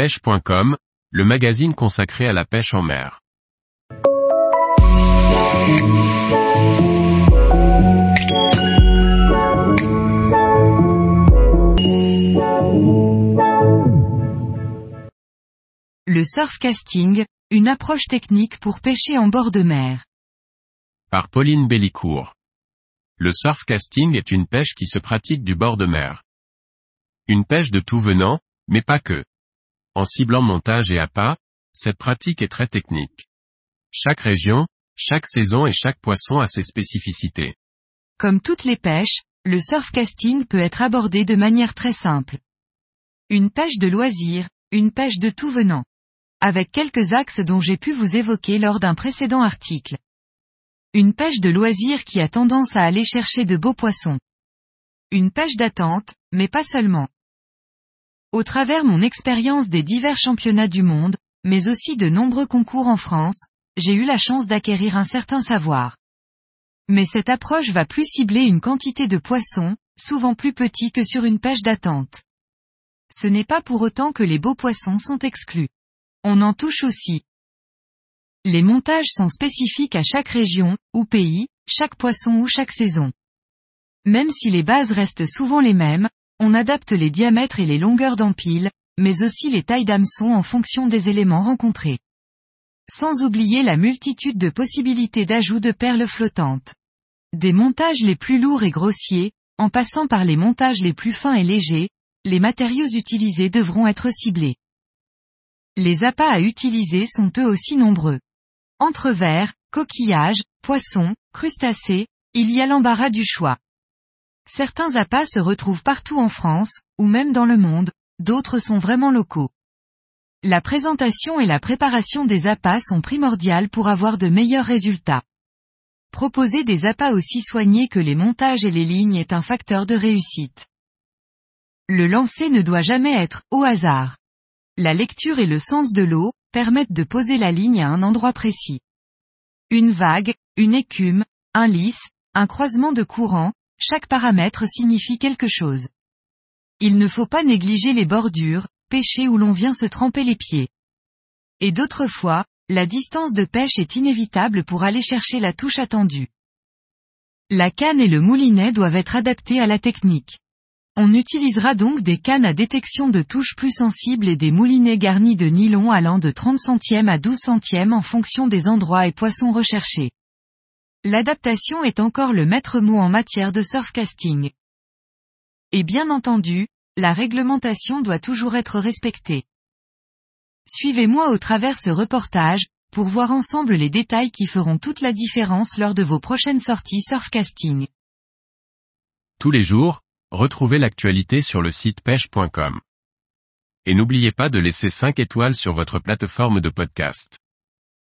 pêche.com, le magazine consacré à la pêche en mer. Le surfcasting, une approche technique pour pêcher en bord de mer. Par Pauline Bellicourt. Le surfcasting est une pêche qui se pratique du bord de mer. Une pêche de tout venant, mais pas que. En ciblant montage et appât, cette pratique est très technique. Chaque région, chaque saison et chaque poisson a ses spécificités. Comme toutes les pêches, le surfcasting peut être abordé de manière très simple. Une pêche de loisir, une pêche de tout venant. Avec quelques axes dont j'ai pu vous évoquer lors d'un précédent article. Une pêche de loisir qui a tendance à aller chercher de beaux poissons. Une pêche d'attente, mais pas seulement. Au travers mon expérience des divers championnats du monde, mais aussi de nombreux concours en France, j'ai eu la chance d'acquérir un certain savoir. Mais cette approche va plus cibler une quantité de poissons, souvent plus petits que sur une pêche d'attente. Ce n'est pas pour autant que les beaux poissons sont exclus. On en touche aussi. Les montages sont spécifiques à chaque région, ou pays, chaque poisson ou chaque saison. Même si les bases restent souvent les mêmes, on adapte les diamètres et les longueurs d'empile, mais aussi les tailles d'hameçon en fonction des éléments rencontrés. Sans oublier la multitude de possibilités d'ajout de perles flottantes. Des montages les plus lourds et grossiers, en passant par les montages les plus fins et légers, les matériaux utilisés devront être ciblés. Les appâts à utiliser sont eux aussi nombreux. Entre vers, coquillages, poissons, crustacés, il y a l'embarras du choix. Certains appâts se retrouvent partout en France, ou même dans le monde, d'autres sont vraiment locaux. La présentation et la préparation des appâts sont primordiales pour avoir de meilleurs résultats. Proposer des appâts aussi soignés que les montages et les lignes est un facteur de réussite. Le lancer ne doit jamais être au hasard. La lecture et le sens de l'eau permettent de poser la ligne à un endroit précis. Une vague, une écume, un lisse, un croisement de courant, chaque paramètre signifie quelque chose. Il ne faut pas négliger les bordures, pêcher où l'on vient se tremper les pieds. Et d'autres fois, la distance de pêche est inévitable pour aller chercher la touche attendue. La canne et le moulinet doivent être adaptés à la technique. On utilisera donc des cannes à détection de touches plus sensibles et des moulinets garnis de nylon allant de 30 centièmes à 12 centièmes en fonction des endroits et poissons recherchés. L'adaptation est encore le maître mot en matière de surfcasting. Et bien entendu, la réglementation doit toujours être respectée. Suivez-moi au travers ce reportage, pour voir ensemble les détails qui feront toute la différence lors de vos prochaines sorties surfcasting. Tous les jours, retrouvez l'actualité sur le site pêche.com. Et n'oubliez pas de laisser 5 étoiles sur votre plateforme de podcast.